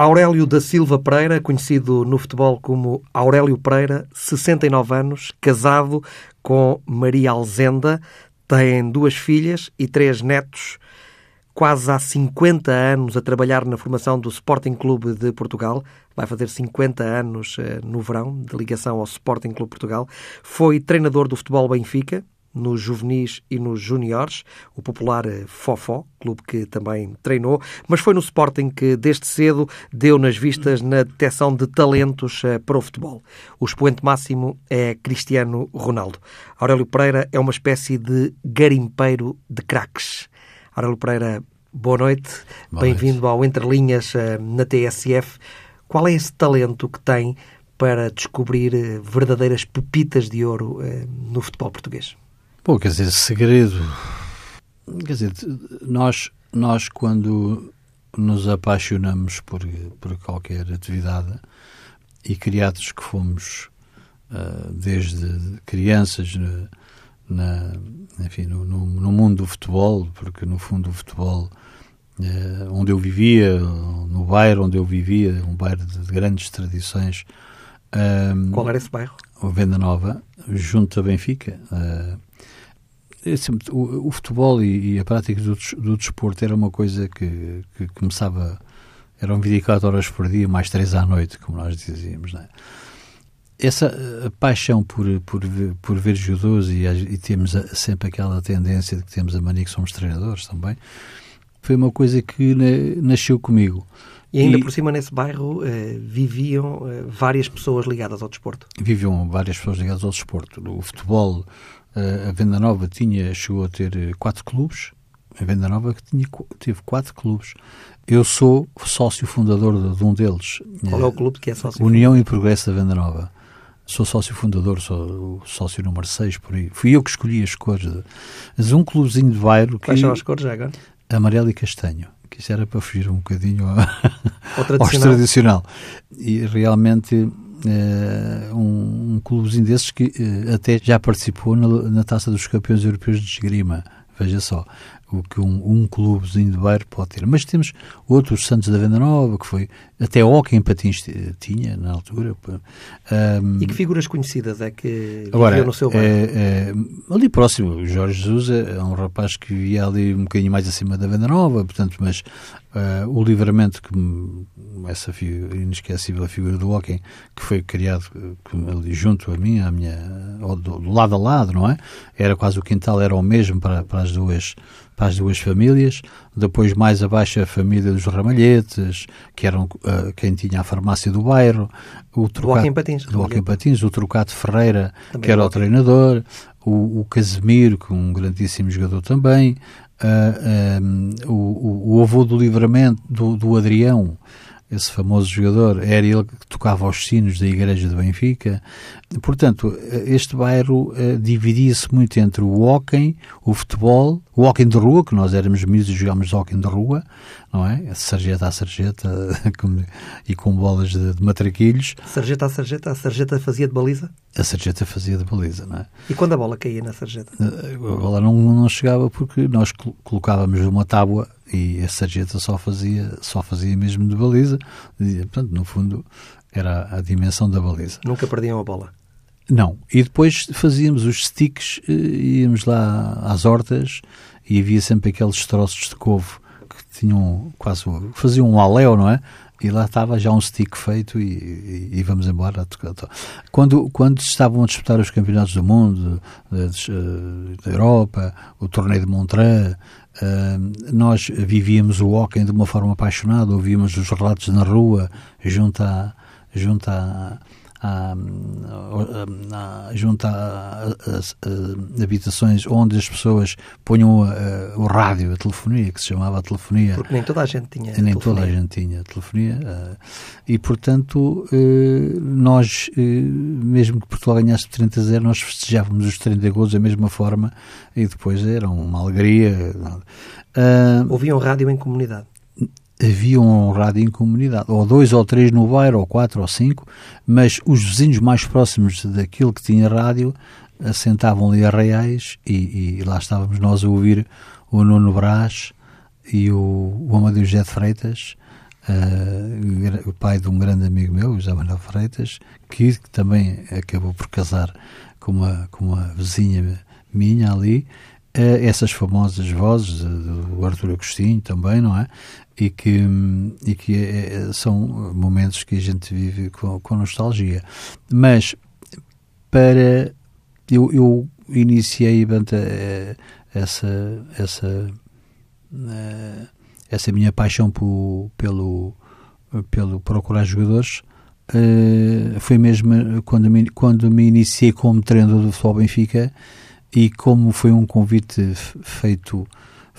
Aurélio da Silva Pereira, conhecido no futebol como Aurélio Pereira, 69 anos, casado com Maria Alzenda, tem duas filhas e três netos, quase há 50 anos a trabalhar na formação do Sporting Clube de Portugal. Vai fazer 50 anos eh, no verão, de ligação ao Sporting Clube Portugal. Foi treinador do futebol Benfica, nos juvenis e nos juniores, o popular eh, Fofó, clube que também treinou, mas foi no Sporting que desde cedo deu nas vistas na detecção de talentos eh, para o futebol. O expoente máximo é Cristiano Ronaldo. Aurélio Pereira é uma espécie de garimpeiro de craques. Aurélio Pereira, boa noite, bem-vindo ao Entre Linhas eh, na TSF. Qual é esse talento que tem para descobrir verdadeiras pepitas de ouro no futebol português? Bom, quer dizer, segredo. Quer dizer, nós, nós quando nos apaixonamos por, por qualquer atividade e criados que fomos uh, desde crianças na, na enfim, no, no, no, mundo do futebol, porque no fundo o futebol uh, onde eu vivia, no bairro onde eu vivia, um bairro de, de grandes tradições. Ah, Qual era esse bairro? O Venda Nova, junto a Benfica. É o, o, futebol e, e, a prática do, do, desporto era uma coisa que, que começava, eram 24 horas por dia, mais 3 à noite, como nós dizíamos, não é? Essa paixão por, por, por ver judôs e, e temos sempre aquela tendência de que temos a mania que somos treinadores também, foi uma coisa que nasceu comigo. E ainda e, por cima, nesse bairro, eh, viviam eh, várias pessoas ligadas ao desporto. Viviam várias pessoas ligadas ao desporto. O futebol, a Venda Nova tinha, chegou a ter eh, quatro clubes. A Venda Nova que tinha, teve quatro clubes. Eu sou sócio fundador de, um deles. Qual é o clube que é sócio? União e Progresso da Venda Nova. Sou sócio fundador, sou o sócio número 6 por aí. Fui eu que escolhi as cores. De, mas um clubezinho de bairro. Quais são as cores já agora? Amarelo e castanho. Que isso era para fugir um bocadinho ao, ao tradicional. tradicional. E realmente uh, um, um clubezinho desses que uh, até já participou na, na, Taça dos Campeões Europeus de Esgrima. Veja só o que um, um clubezinho de bairro pode ter. Mas temos outros, Santos da Venda Nova, que foi até Hockey em Patins tinha na altura. Um, e que figuras conhecidas é que agora, no seu bairro? É, é, ali próximo, o Jorge Jesus é, é um rapaz que vivia ali um bocadinho mais acima da Venda Nova, portanto, mas uh, o livramento, que essa figura, inesquecível figura do Hockey, que foi criado ali junto a mim, a minha, do, do lado a lado, não é? Era quase o quintal, era o mesmo para, para as duas para as duas famílias, depois mais abaixo a família dos Ramalhetes, que eram uh, quem tinha a farmácia do bairro, o trocado, do Patins, do Joaquim Patins, o Trocado Ferreira, também que era o treinador, o, o Casemiro, que é um grandíssimo jogador também, uh, ah, um, o, o, avô do livramento, do, do Adrião, esse famoso jogador, era ele que tocava os sinos da igreja de Benfica. Portanto, este bairro uh, dividia-se muito entre o hóquei, o futebol, o hóquei de rua, que nós éramos miúdos e jogávamos hóquei de rua, não é? Sarjeta a sarjeta e com bolas de, de matraquilhos. Sarjeta a sarjeta, a sarjeta fazia de baliza? A sarjeta fazia de baliza, não é? E quando a bola caía na sarjeta? Eh, a bola não, não chegava porque nós colocávamos uma tábua e a sarjeta só fazia, só fazia mesmo de baliza. E, portanto, no fundo, era a dimensão da baliza. Nunca perdiam a bola? Não. E depois fazíamos os sticks, eh, íamos lá às hortas e havia sempre aqueles troços de couve que tinham quase, faziam um aléu, não é? e lá estava já um stick feito e, e, e, vamos embora. Quando, quando estavam a disputar os campeonatos do mundo, da, da Europa, o torneio de Montreux, Nós vivíamos o hockey de uma forma apaixonada, ouvíamos os relatos na rua, junto a, junto a, a, a, junto a, habitações onde as pessoas punham o rádio, a telefonia, que se chamava a telefonia. Porque nem toda a gente tinha. Nem telefonia. toda a gente tinha telefonia. Uh, e, portanto, uh, nós, mesmo que Portugal ganhasse 30 a 0, nós festejávamos os 30 gols da mesma forma e depois era uma alegria. Ouviam rádio em comunidade? Havia um rádio em comunidade, ou dois ou três no bairro, ou quatro ou cinco, mas os vizinhos mais próximos daquele que tinha rádio assentavam ali a reais e, e lá estávamos nós a ouvir o Nuno Brás e o, o Amadeu José de Freitas uh, o pai de um grande amigo meu, José Manuel Freitas, que, que também acabou por casar com uma, com uma vizinha minha ali, uh, essas famosas vozes do Arthur Agostinho também, não é? E que, e que é, são momentos que a gente vive com, com nostalgia. Mas para. Eu, eu iniciei banta, essa, essa, essa minha paixão por, pelo, pelo procurar jogadores foi mesmo quando me, quando me iniciei como treinador do futebol Benfica e como foi um convite feito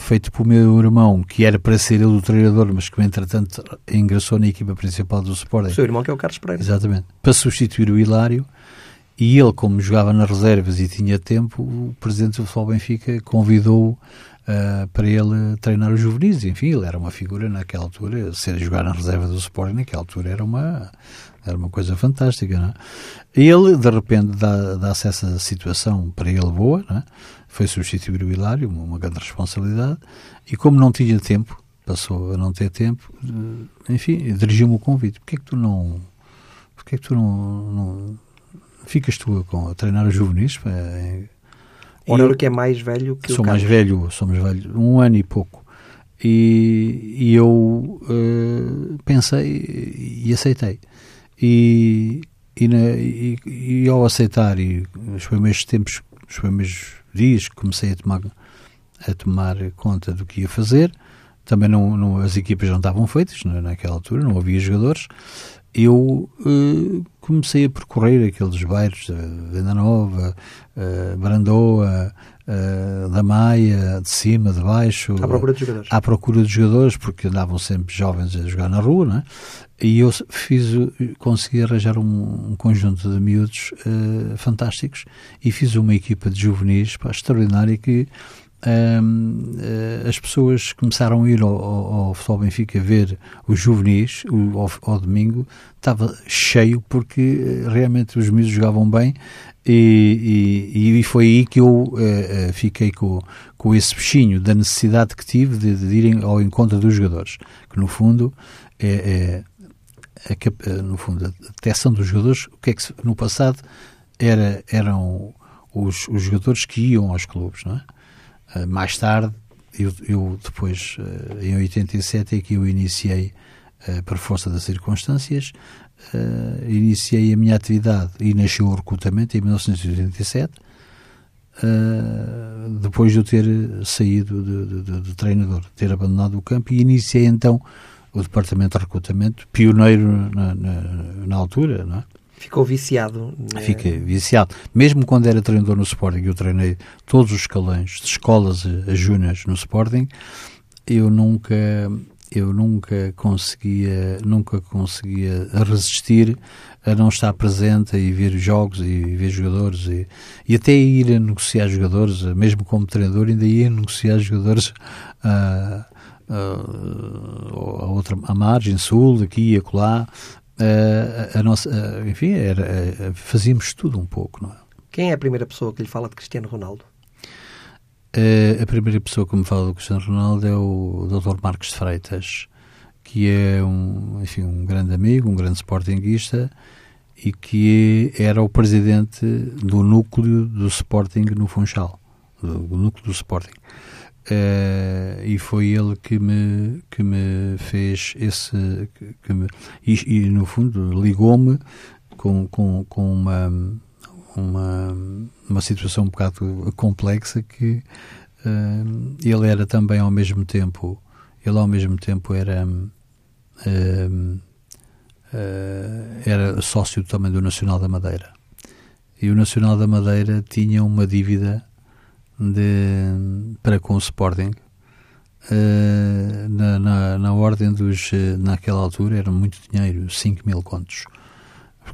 feito pelo meu irmão, que era para ser ele o treinador, mas que entretanto ingressou na equipa principal do Sporting. O seu irmão que é o Carlos Pereira. Exatamente. Para substituir o Hilário. E ele, como jogava nas reservas e tinha tempo, o presidente do Futebol Benfica convidou uh, para ele treinar os juvenis. Enfim, ele era uma figura naquela altura, ser jogar na reserva do Sporting naquela altura era uma era uma coisa fantástica, não é? Ele, de repente, dá, dá-se essa situação para ele boa, não é? Foi substituir o Hilário, uma, uma grande responsabilidade, e como não tinha tempo, passou a não ter tempo, eh, enfim, dirigiu-me o convite. Porquê é que tu não... Porquê é que tu não, não ficas tu a treinar os juvenis? É, o Horário que é mais velho que sou o mais velho, somos velhos, um ano e pouco. E, e eu uh, pensei e aceitei. E, e, na, e, e, ao aceitar, e nos primeiros tempos, nos primeiros dias, comecei a tomar, a tomar conta do que ia fazer. Também não, não as equipas não estavam feitas naquela altura, não havia jogadores. Eu uh, comecei a percorrer aqueles bairros, uh, Venda Nova, uh, Brandoa, uh, da Maia, de cima, de baixo. À procura de jogadores. À procura de jogadores, porque andavam sempre jovens a jogar na rua, não é? E eu fiz, consegui arranjar um, um conjunto de miúdos uh, fantásticos e fiz uma equipa de juvenis pá, extraordinária que uh, as pessoas começaram a ir ao, ao, ao Futebol Benfica ver os juvenis o, ao, ao, domingo, estava cheio porque realmente os miúdos jogavam bem e, e, e, foi aí que eu uh, fiquei com, com esse bichinho da necessidade que tive de, de ir ao encontro dos jogadores, que no fundo é, é no fundo a detecção dos jogadores, o que é que no passado era, eram os, os jogadores que iam aos clubes, não é? Uh, mais tarde, eu, eu depois, uh, em 87, é que eu iniciei, por força das circunstâncias, iniciei a minha atividade e nasceu o recrutamento em 1987, uh, eh, depois de eu ter saído de, de, de, treinador, ter abandonado o campo e iniciei então o departamento de recrutamento, pioneiro na, na, na altura, não é? Ficou viciado. Né? Fiquei viciado. Mesmo quando era treinador no Sporting, eu treinei todos os escalões, de escolas a, júniores no Sporting, eu nunca eu nunca conseguia, nunca conseguia resistir a não estar presente e ver jogos e ver jogadores e, e até ir a negociar jogadores, mesmo como treinador, ainda ia negociar jogadores a, a, a outra a margem sul, aqui e acolá. A, a nossa, enfim, era, fazíamos tudo um pouco, não é? Quem é a primeira pessoa que lhe fala de Cristiano Ronaldo? A primeira pessoa que me fala do Cristiano Ronaldo é o Dr. Marcos de Freitas, que é um, enfim, um grande amigo, um grande sportinguista e que era o presidente do núcleo do Sporting no Funchal, do núcleo do Sporting. Uh, e foi ele que me, que me fez esse. Que, que me, e, e, no fundo, ligou-me com, com, com uma uma, uma situação um bocado complexa que uh, ele era também ao mesmo tempo ele ao mesmo tempo era uh, era sócio também do Nacional da Madeira e o Nacional da Madeira tinha uma dívida de, para com o Sporting na, na, na, ordem dos naquela altura era muito dinheiro 5 mil contos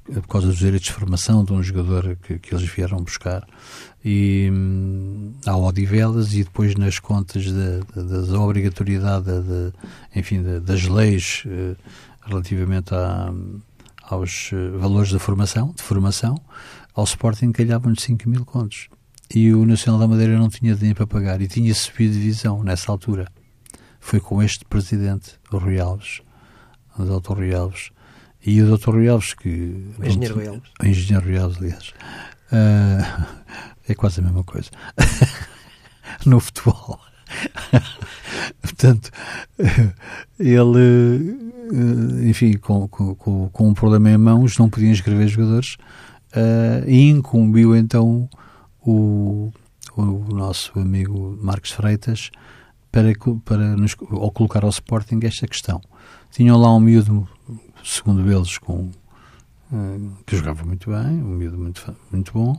por causa dos direitos de formação de um jogador que, que eles vieram buscar e hum, ao Odivelas e depois nas contas da, da, obrigatoriedade de, enfim, das leis eh, relativamente a, aos eh, valores da formação, de formação, ao Sporting calhavam-lhe 5 mil contos. E o Nacional da Madeira não tinha dinheiro para pagar e tinha subido divisão nessa altura. Foi com este presidente, o Rui Alves, o Dr. Rui Alves. E o Dr. Rui Alves, que. O engenheiro Rui Alves. O engenheiro Rui Alves, aliás. Uh, é quase a mesma coisa. no futebol. Portanto, ele, enfim, com, com, com um problema em mãos, não podia inscrever jogadores uh, e incumbiu então o, o nosso amigo Marcos Freitas para, para nos, ou colocar ao Sporting esta questão. Tinham lá um miúdo, segundo eles, com, uh, que jogava muito bem, um miúdo muito, muito bom,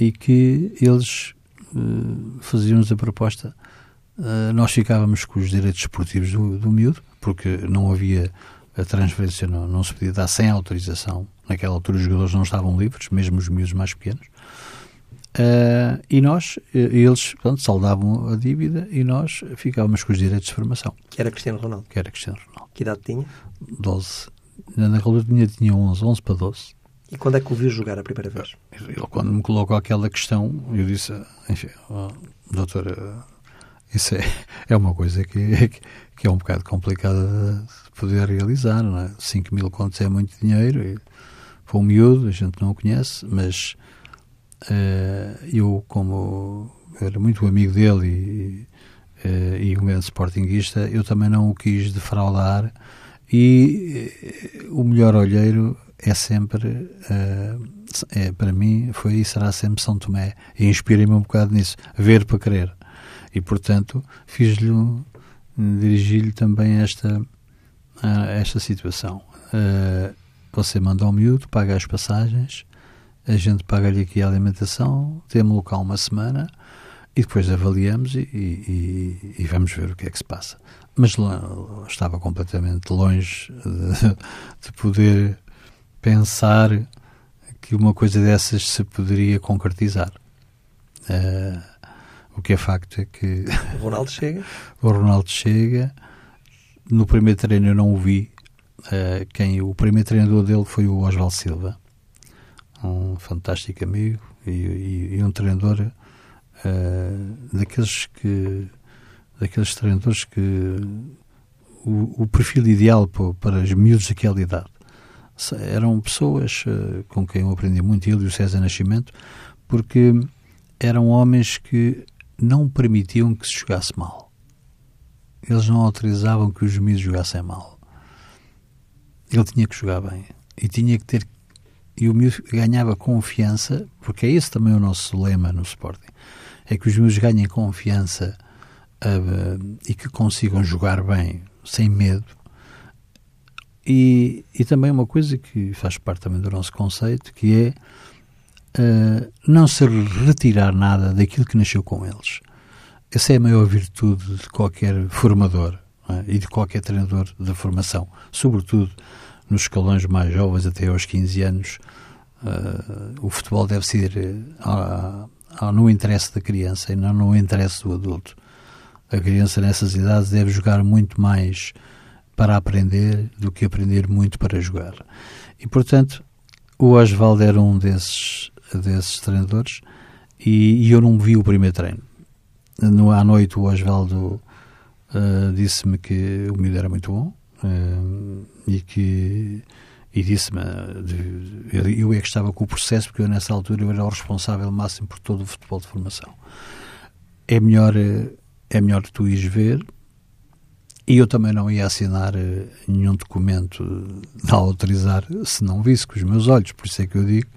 e que eles uh, faziam-nos a proposta. Uh, nós ficávamos com os direitos esportivos do, do miúdo, porque não havia a transferência, não, não se podia dar sem autorização. Naquela altura os jogadores não estavam livres, mesmo os miúdos mais pequenos. Uh, e nós, eles, portanto, saldavam a dívida e nós ficávamos com os direitos de formação. Que era Cristiano Ronaldo? Que era Cristiano Ronaldo. Que idade tinha? 12. Na altura tinha, tinha 11, 11 para 12. E quando é que o viu jogar a primeira vez? Ele, quando me colocou aquela questão, eu disse, enfim, oh, doutor, isso é, é uma coisa que, que é um bocado complicada de poder realizar, não é? 5 mil contos é muito dinheiro, e, foi um miúdo, a gente não o conhece, mas eu, como era muito amigo dele e, uh, e um grande sportinguista, eu também não o quis defraudar e uh, o melhor olheiro é sempre, é, para mim, foi e será sempre São Tomé e inspirei-me um bocado nisso, ver para querer e portanto fiz-lhe, dirigi-lhe também esta, esta situação. você manda ao miúdo, paga as passagens a gente paga-lhe aqui a alimentação, temos local uma semana e depois avaliamos e, e, e, vamos ver o que é que se passa. Mas estava completamente longe de, de poder pensar que uma coisa dessas se poderia concretizar. Uh, o que é facto é que. O Ronaldo chega. o Ronaldo chega. No primeiro treino eu não o vi. Uh, quem, o primeiro treinador dele foi o Oswaldo Silva um fantástico amigo e, e, e um treinador uh, daqueles que daqueles treinadores que o, o perfil ideal para, para os miúdos daquela idade eram pessoas uh, com quem eu aprendi muito, ele e o César Nascimento, porque eram homens que não permitiam que se jogasse mal. Eles não autorizavam que os miúdos jogassem mal. Ele tinha que jogar bem e tinha que ter e o miúdo ganhava confiança, porque é esse também o nosso lema no Sporting, é que os miúdos ganhem confiança uh, e que consigam jogar bem, sem medo. E, e também uma coisa que faz parte também do nosso conceito, que é uh, não se retirar nada daquilo que nasceu com eles. Essa é a maior virtude de qualquer formador é? e de qualquer treinador da formação, sobretudo nos escalões mais jovens, até aos 15 anos, uh, o futebol deve ser uh, no interesse da criança e não no interesse do adulto. A criança nessas idades deve jogar muito mais para aprender do que aprender muito para jogar. E, portanto, o Osvaldo era um desses, desses treinadores e, e eu não vi o primeiro treino. No, à noite, o Osvaldo uh, disse-me que o miúdo era muito bom, E que e disse-me eu é que estava com o processo porque eu nessa altura eu era o responsável máximo por todo o futebol de formação. É melhor é melhor tu ires ver e eu também não ia assinar eh, nenhum documento a autorizar se não visse com os meus olhos. Por isso é que eu digo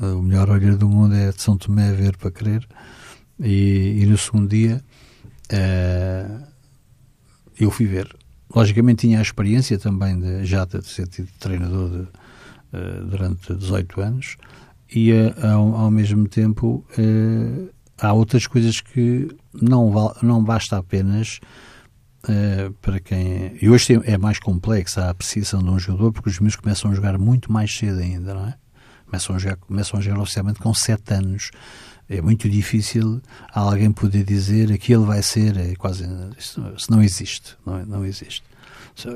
eh, o melhor olhar do mundo é de São Tomé ver para querer e, e no segundo dia uh, eu fui ver logicamente tinha a experiência também de, já de ser tido treinador de, uh, durante 18 anos e uh, ao, ao, mesmo tempo uh, há outras coisas que não, val, não basta apenas para quem... E hoje é mais complexa a apreciação de um jogador porque os meus começam a jogar muito mais cedo ainda, não é? Começam a jogar, começam a jogar oficialmente com 7 anos é muito difícil alguém poder dizer que ele vai ser, é quase, isso, não existe, não, é, não existe.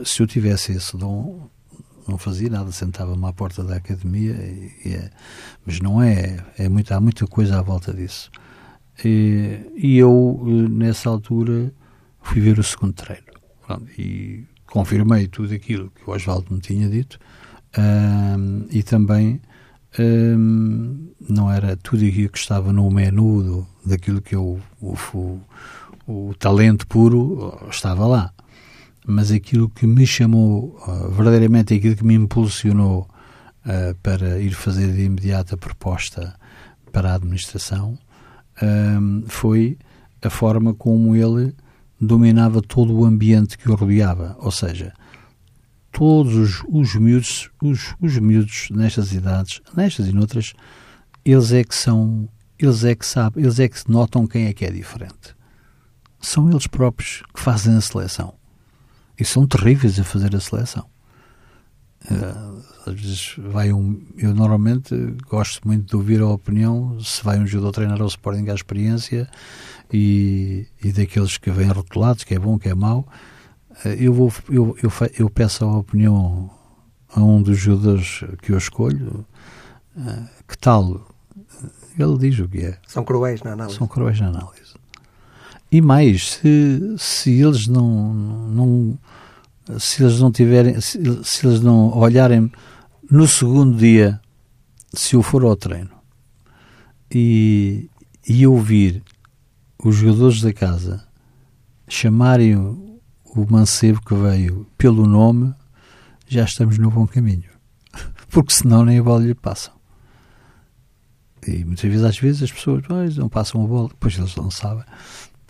Se, eu tivesse esse dom, não fazia nada, sentava-me à porta da academia, e, e é, mas não é, é muito, há muita coisa à volta disso. E, e eu, nessa altura, fui ver o segundo treino. E confirmei tudo aquilo que o Osvaldo me tinha dito e também um, não era tudo aquilo que estava no menu do, daquilo que eu, o, o, o, talento puro estava lá. Mas aquilo que me chamou, verdadeiramente aquilo que me impulsionou uh, para ir fazer de imediato a proposta para a administração um, foi a forma como ele dominava todo o ambiente que o rodeava. Ou seja, todos os, os miúdos, os, os miúdos nestas idades, nestas e noutras, eles é que são, eles é que sabem, eles é que notam quem é que é diferente. São eles próprios que fazem a seleção. E são terríveis a fazer a seleção. Uh, às vezes vai um. Eu normalmente gosto muito de ouvir a opinião se vai um jogador treinar ao Sporting à experiência e, e daqueles que vêm rotulados, que é bom, que é mau eh, eu, vou, eu, eu, eu peço a opinião a um dos jogadores que eu escolho, eh, que tal? Ele diz o que é. São cruéis na análise. São cruéis na análise. E mais, se, se eles não, não se eles não tiverem, se, se eles não olharem no segundo dia, se eu for ao treino e, e ouvir os jogadores da casa chamarem o mancebo que veio pelo nome, já estamos no bom caminho. Porque senão nem a bola lhe passam. E muitas vezes, às vezes, as pessoas pois, não passam a bola, pois eles não sabem.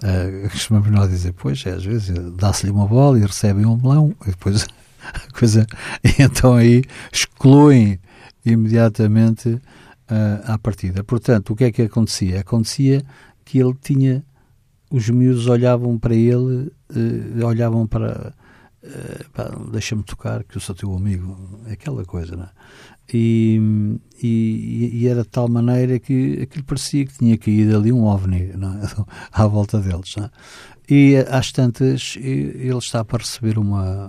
Uh, costumamos nós dizer, pois, é, às vezes dá-se-lhe uma bola e recebem um melão, e depois a coisa. E então aí excluem imediatamente uh, à partida. Portanto, o que é que acontecia? Acontecia que ele tinha os miúdos olhavam para ele, uh, olhavam para. Uh, deixa-me tocar que eu sou teu amigo, aquela coisa, não é? E, e, e, era de tal maneira que aquilo parecia que tinha caído ali um ovni é? à volta deles. É? E às tantas, ele está para receber uma.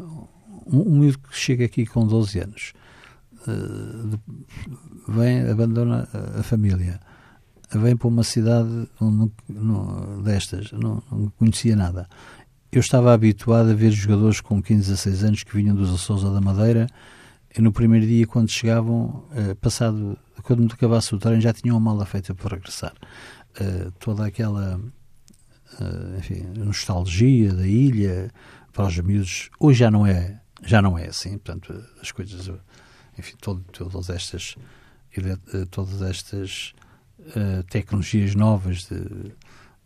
Um, miúdo que chega aqui com 12 anos, uh, vem, abandona a família vem para uma cidade não, destas, não, não, conhecia nada. Eu estava habituado a ver jogadores com 15, 16 anos que vinham dos Açores da Madeira e no primeiro dia, quando chegavam, eh, passado, quando acabasse o treino, já tinham uma mala feita para regressar. Eh, toda aquela eh, enfim, nostalgia da ilha para os miúdos, hoje já não é, já não é assim, portanto, as coisas, enfim, todo, todas estas todas estas tecnologias novas de,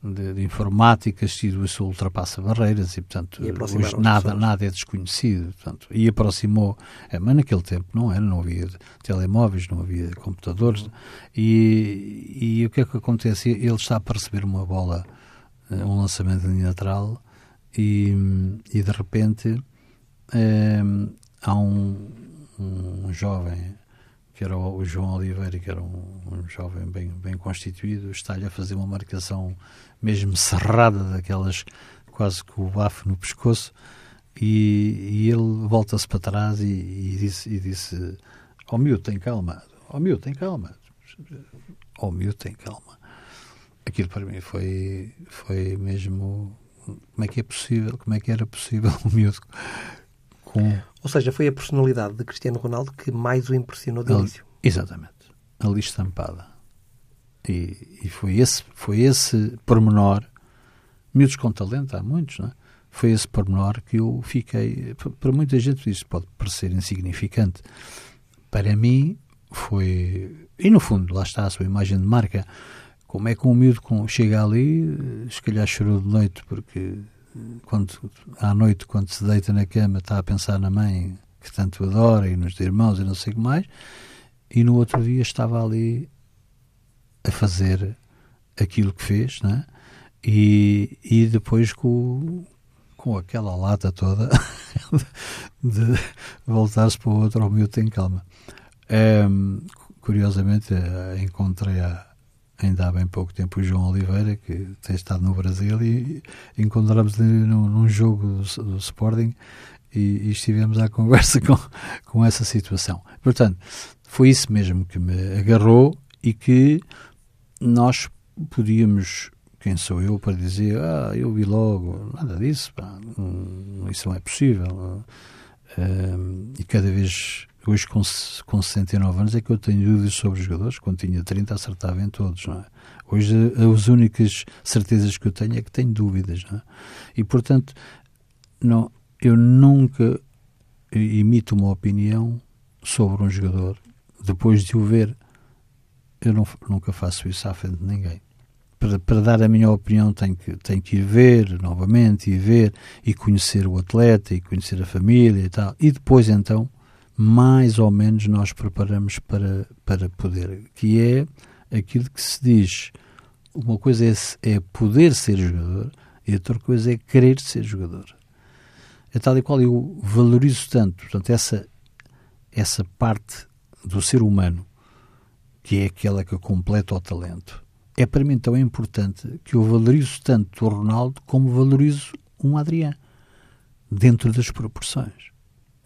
de, de, informática, tudo isso ultrapassa barreiras e, portanto, e hoje nada, nada é desconhecido. Portanto, e aproximou, é, mas naquele tempo não era, não havia telemóveis, não havia computadores. Uhum. E, e o que é que acontece? Ele está para receber uma bola, eh, um lançamento de linha lateral, e, e de repente é, há um, um jovem que era o João Oliveira, que era um, um jovem bem, bem constituído, está-lhe a fazer uma marcação mesmo cerrada, daquelas quase com o bafo no pescoço, e, e ele volta-se para trás e, e disse, e disse oh, miúdo, tem calma, oh, miúdo, tem calma, oh, miúdo, tem calma. Aquilo para mim foi, foi mesmo, como é que é possível, como é que era possível o miúdo com... Ou seja, foi a personalidade de Cristiano Ronaldo que mais o impressionou de início. Exatamente. Ali estampada. E, e, foi esse foi esse pormenor, miúdos com talento, há muitos, não é? Foi esse pormenor que eu fiquei. Para muita gente isso pode parecer insignificante. Para mim foi. E no fundo, lá está a sua imagem de marca. Como é que um miúdo chega ali, se calhar chorou de noite porque quando, à noite, quando se deita na cama, está a pensar na mãe que tanto adora e nos irmãos e não sei o que mais, e no outro dia estava ali a fazer aquilo que fez, né? e, e depois com, com aquela lata toda de voltar-se para o outro ao meu tem calma. Um, curiosamente, eh, encontrei ainda há bem pouco tempo o João Oliveira, que tem estado no Brasil, e encontramos num, num jogo do, do Sporting e, e, estivemos à conversa com, com essa situação. Portanto, foi isso mesmo que me agarrou e que nós podíamos, quem sou eu para dizer, ah, eu vi logo, nada disso, pá, isso não é possível. E cada vez, hoje com, com 69 anos, é que eu tenho dúvidas sobre os jogadores. Quando tinha 30, acertava em todos, não é? Hoje, as únicas certezas que eu tenho é que tenho dúvidas, não é? E, portanto, não, eu nunca emito uma opinião sobre um jogador depois de o ver. Eu não, nunca faço isso à frente de ninguém para, para dar a minha opinião tenho que, tenho que ir ver novamente e ver e conhecer o atleta e conhecer a família e tal. E depois então, mais ou menos nós preparamos para, para poder, que é aquilo que se diz. Uma coisa é, é poder ser jogador e outra coisa é querer ser jogador. É tal e qual eu valorizo tanto, portanto, essa, essa parte do ser humano, que é aquela que completa o talento é para mim tão importante que eu valorizo tanto o Ronaldo como valorizo um Adriano, dentro das proporções.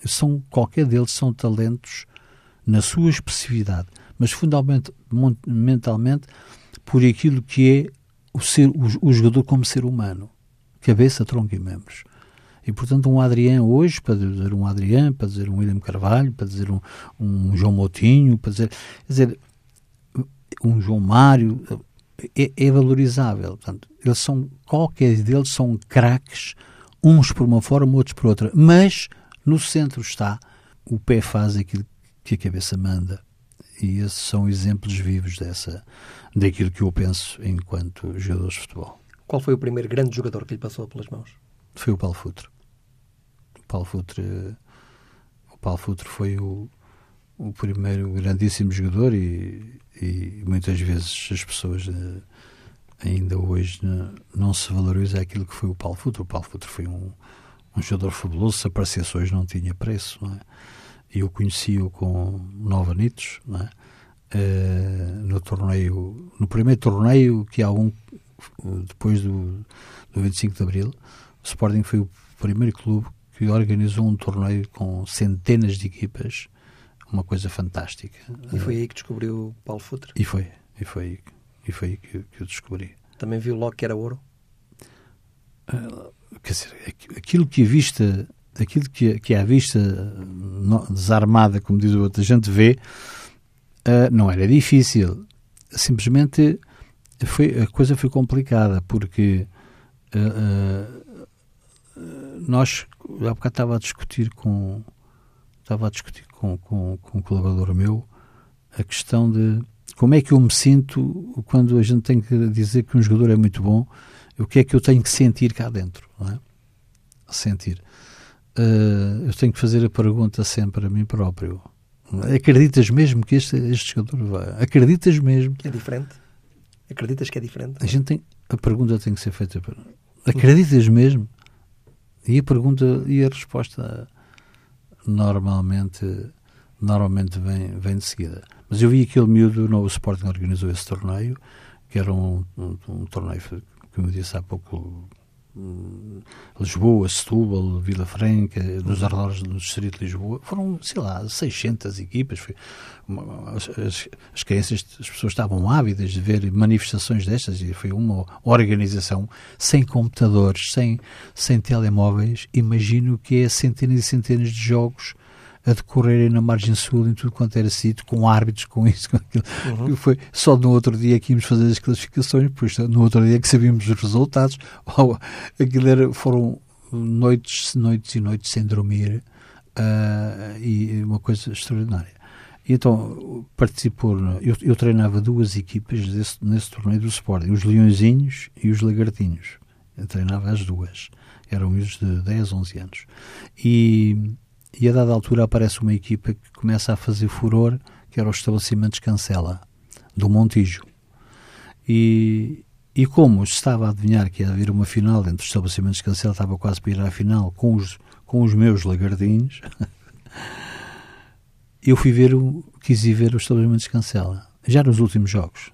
São, qualquer deles são talentos na sua expressividade, mas fundamentalmente por aquilo que é o, ser, o, o jogador como ser humano, cabeça, tronco e membros. E, portanto, um Adriano hoje, para dizer um Adriano, para dizer um William Carvalho, para dizer um, um João Moutinho, para dizer, dizer um João Mário, é, é, valorizável. Portanto, eles são, qualquer deles são craques, uns por uma forma, outros por outra. Mas no centro está o pé faz aquilo que a cabeça manda. E esses são exemplos vivos dessa, daquilo que eu penso enquanto jogador de futebol. Qual foi o primeiro grande jogador que lhe passou pelas mãos? Foi o Paulo Futre. O Paulo Futre, o Paulo Futre foi o, o primeiro grandíssimo jogador e, e muitas vezes as pessoas uh, ainda hoje uh, não se valoriza aquilo que foi o Paulo Futre. O Paulo Futre foi um, um jogador fabuloso, se aparecesse hoje não tinha preço, não é? Eu conheci-o com nove anitos, é? Uh, no torneio, no primeiro torneio que há um depois do, do 25 de Abril, o Sporting foi o primeiro clube que organizou um torneio com centenas de equipas uma coisa fantástica. E foi aí que descobriu Paulo Futre? E foi, e foi e foi aí que, que eu descobri. Também viu logo que era ouro? Uh, quer dizer, aquilo que a vista, aquilo que, que à vista desarmada, como diz o outro, a gente vê, uh, não era difícil. Simplesmente foi, a coisa foi complicada, porque uh, nós, há bocado estava a discutir com estava a discutir com, com, com um colaborador meu a questão de como é que eu me sinto quando a gente tem que dizer que um jogador é muito bom, o que é que eu tenho que sentir cá dentro, não é? Sentir. Uh, eu tenho que fazer a pergunta sempre a mim próprio. Acreditas mesmo que este, este jogador vai? Acreditas mesmo? Que é diferente? Acreditas que é diferente? A gente tem, a pergunta tem que ser feita. Acreditas mesmo? E a pergunta e a resposta normalmente, normalmente vem, vem de seguida. Mas eu vi aquele miúdo, no Sporting organizou esse torneio, que era um, um, um torneio, como eu disse há pouco, Lisboa, Setúbal, Vila Franca, nos arredores do Distrito de Lisboa, foram, sei lá, 600 equipas. Uma, as, as, crianças, as pessoas estavam ávidas de ver manifestações destas e foi uma organização sem computadores, sem, sem telemóveis. Imagino que é centenas e centenas de jogos a decorrerem na margem sul em tudo quanto era sítio, com árbitros, com isso, com aquilo. Uhum. Foi só no outro dia que íamos fazer as classificações, depois no outro dia que sabíamos os resultados. Oh, aquilo era, foram noites, noites e noites sem dormir uh, e uma coisa extraordinária. Então, participou, eu, eu treinava duas equipas desse, nesse torneio do Sporting, os Leõezinhos e os Lagartinhos. Eu treinava as duas. Eram os de 10, 11 anos. E, e a dada altura aparece uma equipa que começa a fazer furor, que era o estabelecimento Cancela, do Montijo. E, e como estava a adivinhar que ia haver uma final entre os estabelecimentos Cancela, estava quase para ir à final com os, com os meus lagardinhos, eu fui ver, o, quis ir ver os estabelecimentos Cancela, já nos últimos jogos.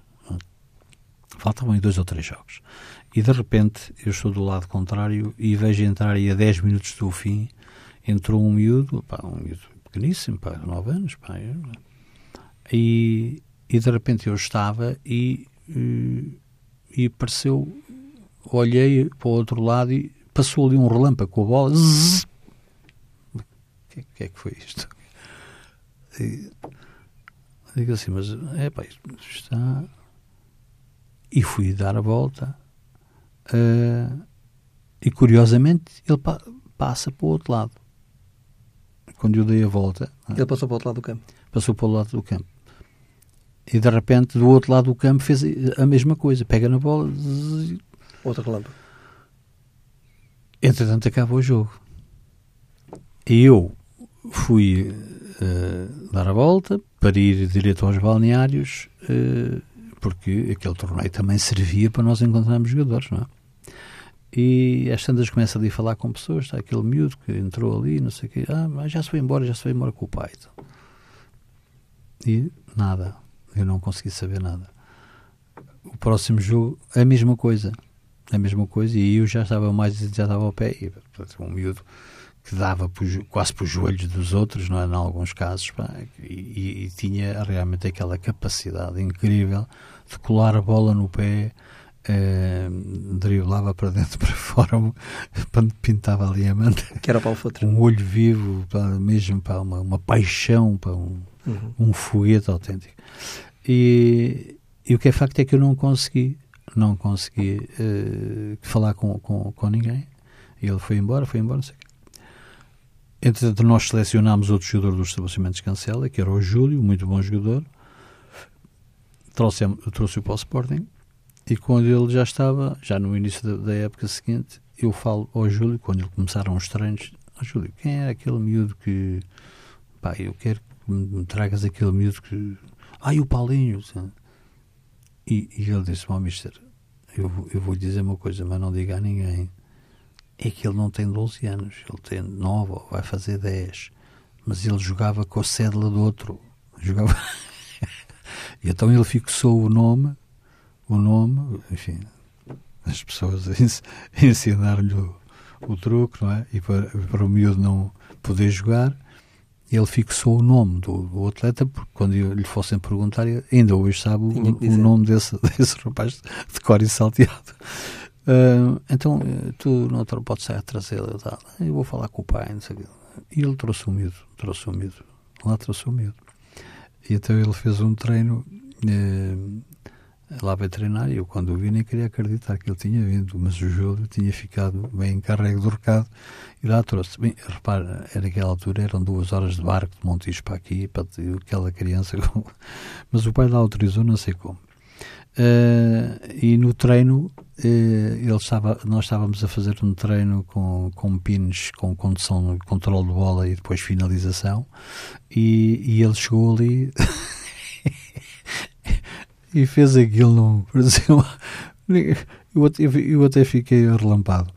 Faltavam aí dois ou três jogos. E de repente eu estou do lado contrário e vejo entrar aí a 10 minutos do fim entrou um miúdo, pá, um miúdo pequeníssimo, pá, 9 anos, pá, e, e de repente eu estava e, e, e apareceu, olhei para o outro lado e passou ali um relâmpago com a bola. Zzz. O que, que é que foi isto? E, digo assim, mas é pá, isto está. E fui dar a volta. Uh, e curiosamente ele pa passa para o outro lado. Quando eu dei a volta. Ele passou para o outro lado do campo. Passou para o lado do campo. E de repente, do outro lado do campo, fez a mesma coisa. Pega na bola. Zzz, Outro relâmpago. Entretanto, acaba o jogo. E eu fui uh, dar a volta para ir direto aos balneários, uh, porque aquele torneio também servia para nós encontrarmos jogadores, não é? E às tantas começa ali a falar com pessoas, está aquele miúdo que entrou ali, não sei o quê, ah, mas já se foi embora, já se foi embora com o pai. Então. E nada, eu não consegui saber nada. O próximo jogo, a mesma coisa a mesma coisa, e eu já estava mais, já estava ao pé, e, portanto, um miúdo que dava por, quase para os joelhos dos outros, não é? em alguns casos, pá, e, e, tinha realmente aquela capacidade incrível de colar a bola no pé, eh, driblava para dentro para fora, quando pintava ali a manta. Que era o Paulo Futre. Um olho vivo, pá, mesmo para uma, uma paixão, para um, uhum. um foguete autêntico. E, e o que é facto é que eu não consegui não consegui uh, falar com, com, com ninguém. Ele foi embora, foi embora, não sei. Entretanto, nós selecionámos outro jogador do estabelecimento de Cancela, que era o Júlio, muito bom jogador. Trouxe-o trouxe para o Sporting. E quando ele já estava, já no início da, da, época seguinte, eu falo ao Júlio, quando ele começaram os treinos, oh, Júlio, quem era aquele miúdo que... Pá, eu quero que me tragas aquele miúdo que... Ah, e o Paulinho... E, e ele disse: Bom, mister, eu, eu vou dizer uma coisa, mas não diga a ninguém. É que ele não tem 12 anos, ele tem 9 ou vai fazer 10. Mas ele jogava com a cédula do outro. Jogava. e então ele fixou o nome, o nome, enfim, as pessoas ensinaram-lhe o, o truque, não é? E para, para o miúdo não poder jogar ele fixou o nome do, do, atleta, porque quando lhe fossem perguntar, ainda hoje sabe o, o nome desse, desse rapaz de cor e salteado. Uh, então, tu não podes sair a trazê-lo, tá? eu vou falar com o pai, não sei o quê. E ele trouxe o miúdo, trouxe o miúdo, lá trouxe o miúdo. E então ele fez um treino, uh, lá vai treinar, e eu quando o vi nem queria acreditar que ele tinha vindo, mas o Júlio tinha ficado bem encarregue do recado e lá trouxe. Bem, repara, era naquela altura eram duas horas de barco de Montijo para aqui, para aquela criança, mas o pai lá autorizou, não sei como. Uh, e no treino uh, ele estava, nós estávamos a fazer um treino com, com pins, com condução, controle de bola e depois finalização e, e ele chegou ali e fez aquilo, não pareceu. Eu até, eu até fiquei relampado.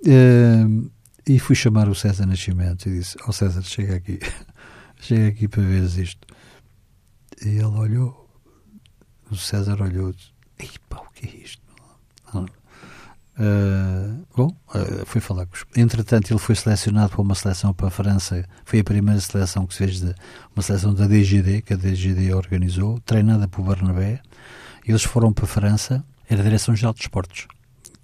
Uh, e fui chamar o César Nascimento e disse: Ó oh, César, chega aqui, chega aqui para ver isto. E ele olhou, o César olhou e disse: o que é isto? Uh, bom, uh, fui falar com os... Entretanto, ele foi selecionado para uma seleção para a França. Foi a primeira seleção que se fez de uma seleção da DGD, que a DGD organizou, treinada por Barnabé. Eles foram para a França, era a Direção-Geral de Esportes,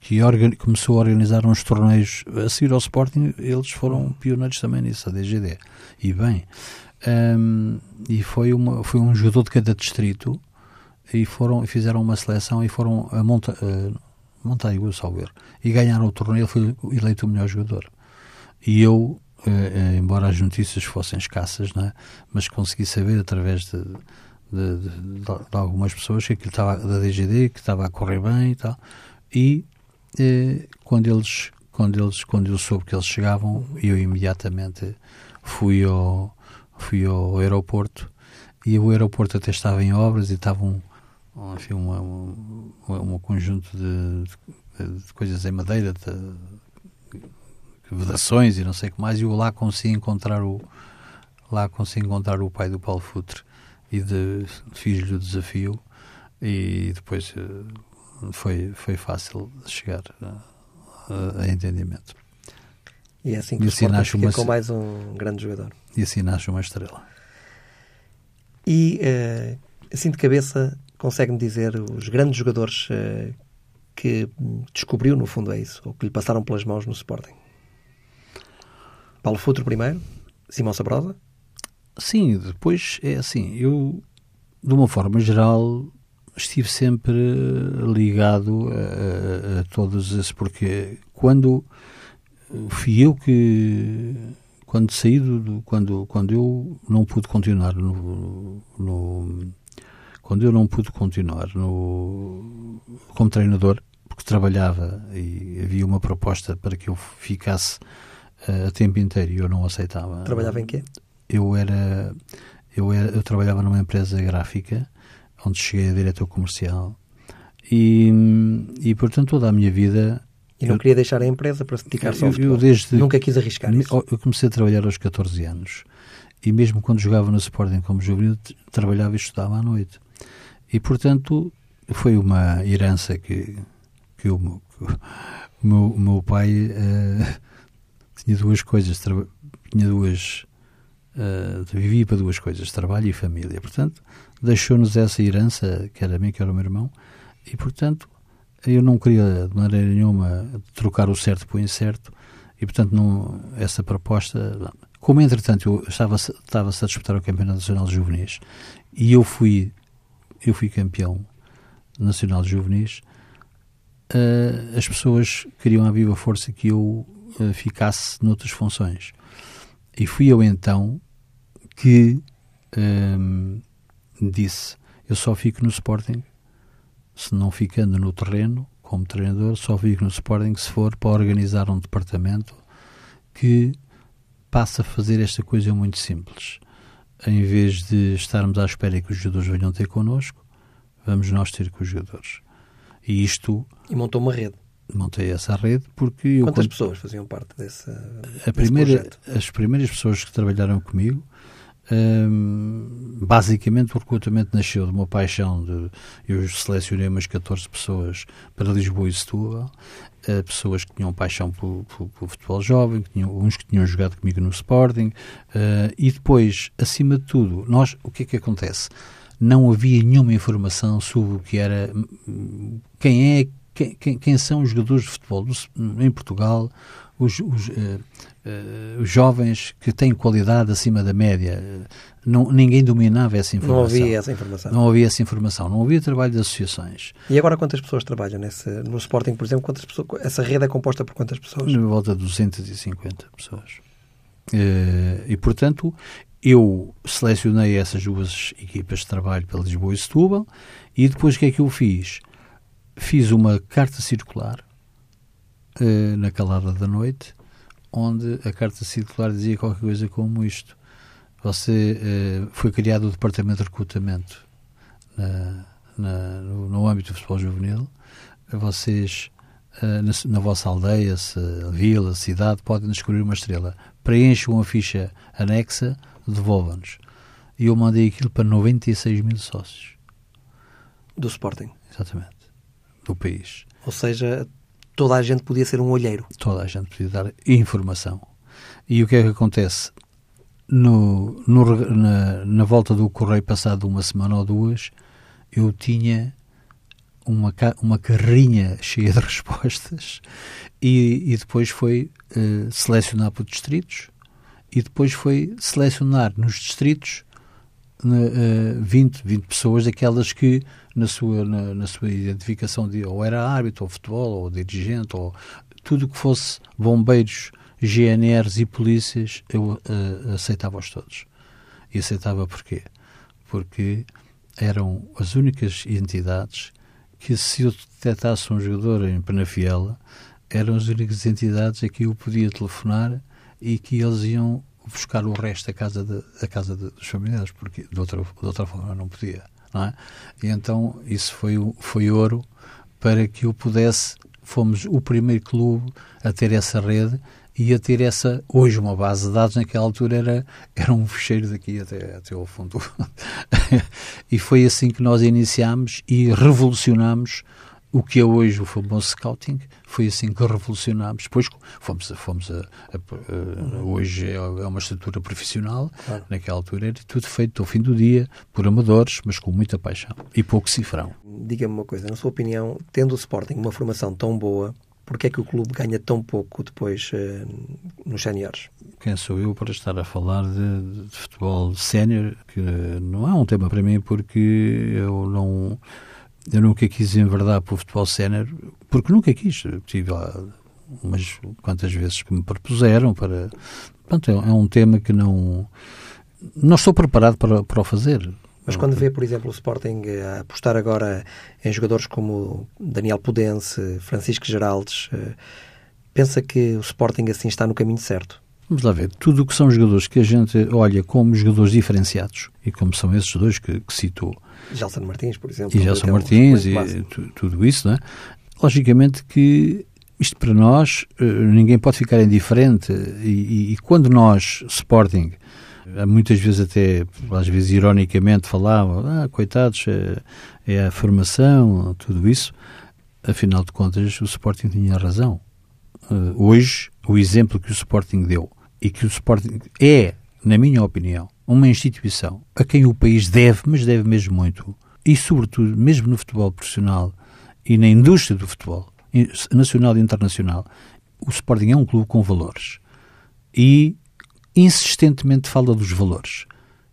que começou a organizar uns torneios a seguir ao Sporting. Eles foram pioneiros também nisso, a DGD. E bem, um, e foi, uma, foi um jogador de cada distrito e foram fizeram uma seleção e foram a monta, uh, Montaigua, salvo erro, e ganharam o torneio, ele foi eleito o melhor jogador. E eu, eh, eh, embora as notícias fossem escassas, né, mas consegui saber através de, de, de, de, algumas pessoas que aquilo estava da DGD, que estava a correr bem e tal. E eh, quando eles, quando eles, quando eu soube que eles chegavam, eu imediatamente fui ao, fui ao aeroporto e o aeroporto até estava em obras e estavam enfim, uma, uma, um conjunto de, de, de, coisas em madeira, de, vedações e não sei o que mais, e eu lá consegui encontrar o lá consegui encontrar o pai do Paulo Futre e de, fiz-lhe o desafio e depois eh, foi, foi fácil chegar a, a entendimento. E é assim que e assim nasce uma, com mais um grande jogador. E assim nasce uma estrela. E uh, assim de cabeça consegue-me dizer os grandes jogadores uh, que descobriu, no fundo, é isso, ou que lhe passaram pelas mãos no Sporting? Paulo Futuro primeiro, Simão Sabrosa? Sim, depois é assim, eu, de uma forma geral, estive sempre ligado a, a, a todos esses, porque quando fui eu que quando saí do, quando quando eu não pude continuar no, no quando eu não pude continuar no como treinador porque trabalhava e havia uma proposta para que eu ficasse uh, a tempo inteiro e eu não aceitava trabalhava em quê eu era eu era eu trabalhava numa empresa gráfica onde cheguei a diretor comercial e, e portanto toda a minha vida e não eu, queria deixar a empresa para se dedicar só ao futebol. Eu desde, Nunca quis arriscar isso. Eu comecei a trabalhar aos 14 anos. E mesmo quando jogava no Sporting como juvenil, trabalhava e estudava à noite. E, portanto, foi uma herança que, que, o, que o, meu, o meu pai uh, tinha duas coisas. Tinha duas... Uh, vivia para duas coisas, trabalho e família. Portanto, deixou-nos essa herança, que era a mim, que era o meu irmão, e, portanto, eu não queria de maneira nenhuma trocar o certo por incerto e, portanto, não, essa proposta. Como, entretanto, eu estava, estava a disputar o Campeonato Nacional de Juvenis e eu fui, eu fui campeão nacional de juvenis, uh, as pessoas queriam a viva força que eu uh, ficasse noutras funções. E fui eu então que um, eh, disse: Eu só fico no Sporting se não ficando no terreno como treinador, só fico no Sporting se for para organizar um departamento que passa a fazer esta coisa muito simples. Em vez de estarmos à espera que os jogadores venham ter connosco, vamos nós ter com os jogadores. E isto... E montou uma rede. Montei essa rede porque... Eu, Quantas quando, pessoas faziam parte desse, a primeira, projeto? As primeiras pessoas que trabalharam comigo basicamente o recrutamento nasceu de uma paixão de eu selecionei umas 14 pessoas para Lisboa e Setúbal uh, pessoas que tinham paixão pelo, futebol jovem que tinham, uns que tinham jogado comigo no Sporting uh, e depois, acima de tudo nós, o que é que acontece? não havia nenhuma informação sobre o que era quem é quem, quem, são os jogadores de futebol em Portugal os, os, uh, uh, os, jovens que têm qualidade acima da média. Não, ninguém dominava essa informação. Não havia essa informação. Não havia essa informação. Não havia trabalho de associações. E agora quantas pessoas trabalham nesse, no Sporting, por exemplo? Quantas pessoas, essa rede é composta por quantas pessoas? Na volta de 250 pessoas. E, portanto, eu selecionei essas duas equipas de trabalho para Lisboa e Setúbal e depois o que é que eu fiz? Fiz uma carta circular uh, na calada da noite, onde a carta circular dizia qualquer coisa como isto. Você uh, foi criado o departamento de recrutamento na, na, no, no, âmbito do futebol juvenil. Vocês, uh, na, na, vossa aldeia, se, vila, cidade, podem descobrir uma estrela. Preencham uma ficha anexa, devolvam-nos. E eu mandei aquilo para 96 mil sócios. Do Sporting? Exatamente. Do país. Ou seja, toda a gente podia ser um olheiro. Toda a gente podia dar informação. E o que é que acontece? No, no na, na, volta do correio, passado uma semana ou duas, eu tinha uma, uma carrinha cheia de respostas e, e depois foi uh, selecionar por distritos e depois foi selecionar nos distritos uh, 20, 20 pessoas, daquelas que na sua, na, na, sua identificação de ou era árbitro, ou futebol, ou dirigente, ou tudo que fosse bombeiros, GNRs e polícias, eu uh, aceitava-os todos. E aceitava porquê? Porque eram as únicas entidades que, se eu detectasse um jogador em Penafiela, eram as únicas entidades a que eu podia telefonar e que eles iam buscar o resto da casa, de, casa de, dos familiares, porque de outra, de outra forma não podia. Não é? E então isso foi, foi ouro para que eu pudesse. Fomos o primeiro clube a ter essa rede e a ter essa, hoje uma base de dados, naquela altura era, era um fecheiro daqui até, até ao fundo. e foi assim que nós iniciámos e revolucionámos o que é hoje o famoso scouting, foi assim que revolucionámos. Depois fomos, fomos a, a, a, hoje é, é uma estrutura profissional, claro. naquela altura era tudo feito ao fim do dia, por amadores, mas com muita paixão e pouco cifrão. Diga-me uma coisa, na sua opinião, tendo o Sporting uma formação tão boa, Porquê é que o clube ganha tão pouco depois uh, nos séniores? Quem sou eu para estar a falar de, de futebol sénior, que não é um tema para mim porque eu não eu nunca quis enverdar para o futebol sénior, porque nunca quis. tive lá umas quantas vezes que me propuseram para. Pronto, é, é um tema que não. Não estou preparado para, para o fazer. Mas quando vê, por exemplo, o Sporting apostar agora em jogadores como Daniel Pudense, Francisco Geraldes, eh, pensa que o Sporting assim está no caminho certo? Vamos lá ver. Tudo o que são jogadores que a gente olha como jogadores diferenciados, e como são esses dois que, que citou. Gelson Martins, por exemplo. E Gelson Martins, e tudo isso, não é? Logicamente que isto para nós, eh, ninguém pode ficar indiferente. E, e, e quando nós, Sporting, muitas vezes até, às vezes ironicamente falavam, ah, coitados, é, é, a formação, tudo isso. Afinal de contas, o Sporting tinha razão. Uh, hoje, o exemplo que o Sporting deu e que o Sporting é, na minha opinião, uma instituição a quem o país deve, mas deve mesmo muito, e sobretudo, mesmo no futebol profissional e na indústria do futebol, nacional e internacional, o Sporting é um clube com valores. E insistentemente fala dos valores,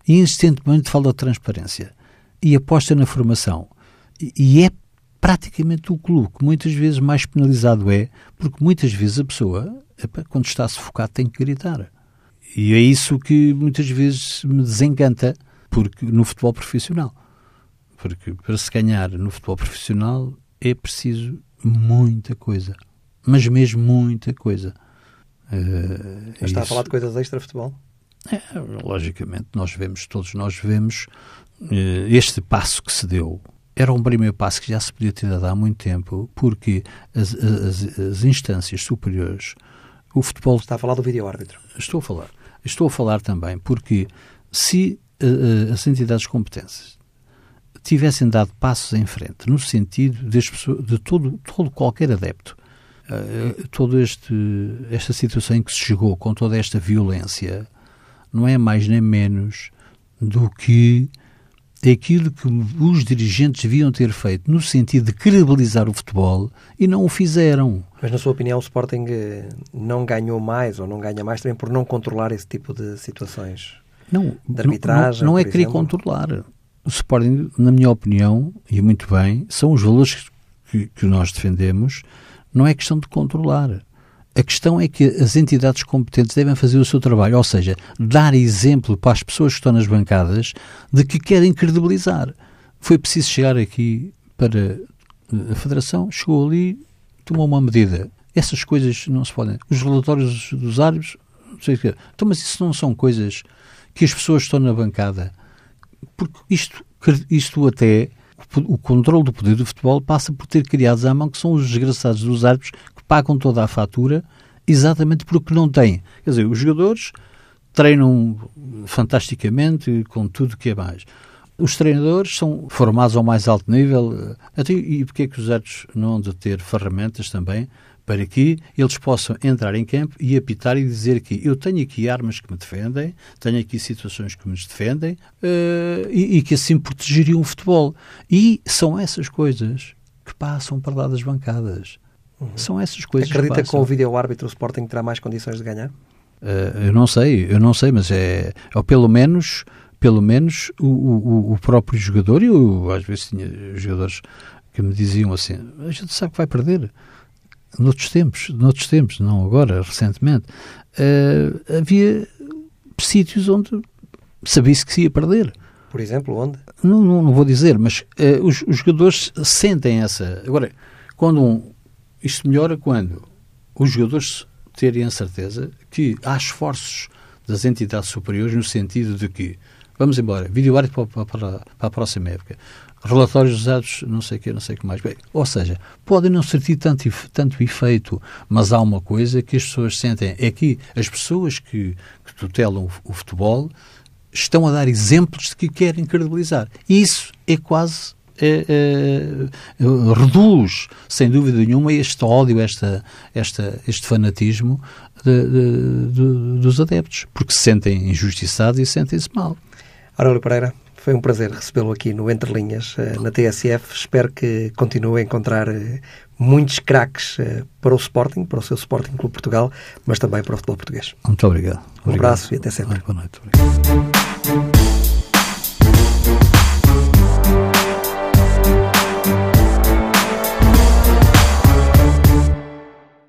insistentemente fala da transparência e aposta na formação. E é praticamente o clube que muitas vezes mais penalizado é, porque muitas vezes a pessoa, quando está sufocada, tem que gritar. E é isso que muitas vezes me desencanta porque no futebol profissional. Porque para se ganhar no futebol profissional é preciso muita coisa. Mas mesmo muita coisa. Uh, Mas está isso... a falar de coisas extra-futebol? É, logicamente, nós vemos, todos nós vemos uh, este passo que se deu. Era um primeiro passo que já se podia ter dado há muito tempo, porque as, as, as instâncias superiores, o futebol. Está a falar do vídeo-árbitro? Estou a falar. Estou a falar também porque se uh, as entidades competentes tivessem dado passos em frente, no sentido de, de todo, todo qualquer adepto uh, toda esta situação em que se chegou com toda esta violência não é mais nem menos do que aquilo que os dirigentes deviam ter feito no sentido de credibilizar o futebol e não o fizeram. Mas, na sua opinião, o Sporting eh, não ganhou mais ou não ganha mais também por não controlar esse tipo de situações? Não, de arbitragem, não, não é querer controlar. O Sporting, na minha opinião, e muito bem, são os valores que, que nós defendemos não é questão de controlar. A questão é que as entidades competentes devem fazer o seu trabalho, ou seja, dar exemplo para as pessoas que estão nas bancadas de que querem credibilizar. Foi preciso chegar aqui para a Federação, chegou ali, tomou uma medida. Essas coisas não se podem. Os relatórios dos árbitros, não sei o quê. Então, mas isso não são coisas que as pessoas estão na bancada. Porque isto, isto até o controle do poder do futebol passa por ter criados à mão que são os desgraçados dos árbitros que pagam toda a fatura exatamente porque não têm. Quer dizer, os jogadores treinam fantasticamente com tudo o que é mais. Os treinadores são formados ao mais alto nível. Até, e porquê é que os árbitros não hão de ter ferramentas também para que eles possam entrar em campo e apitar e dizer que eu tenho aqui armas que me defendem, tenho aqui situações que me defendem uh, e, e, que assim protegeriam o futebol. E são essas coisas que passam para lá das bancadas. Uhum. São essas coisas Acredita que, que com o vídeo-árbitro o Sporting terá mais condições de ganhar? Uh, eu não sei, eu não sei, mas é, ou pelo menos pelo menos o, o, o próprio jogador, e às vezes tinha jogadores que me diziam assim, a gente sabe que vai perder noutros tempos, noutros tempos, não agora, recentemente, uh, havia sítios onde sabia-se que se ia perder. Por exemplo, onde? Não, não, não vou dizer, mas uh, os, os, jogadores sentem essa. Agora, quando um, isto melhora quando os jogadores terem a certeza que há esforços das entidades superiores no sentido de que vamos embora, vídeo para, para, para, a próxima época relatórios usados, não sei o que, não sei o que mais. Bem, ou seja, podem não sentir tanto, tanto efeito, mas há uma coisa que as pessoas sentem, é que as pessoas que, que tutelam o, o futebol estão a dar exemplos de que querem credibilizar. E isso é quase é, é, reduz, sem dúvida nenhuma, este ódio, esta, esta, este fanatismo de, de, de, dos adeptos, porque se sentem injustiçados e sentem-se mal. Aurélio Pereira, foi um prazer recebê-lo aqui no Entre Linhas, eh, na TSF. Espero que continue a encontrar eh, muitos craques eh, para o Sporting, para o seu Sporting Clube Portugal, mas também para o futebol português. Muito obrigado. Um abraço e até sempre. Boa noite. Obrigado.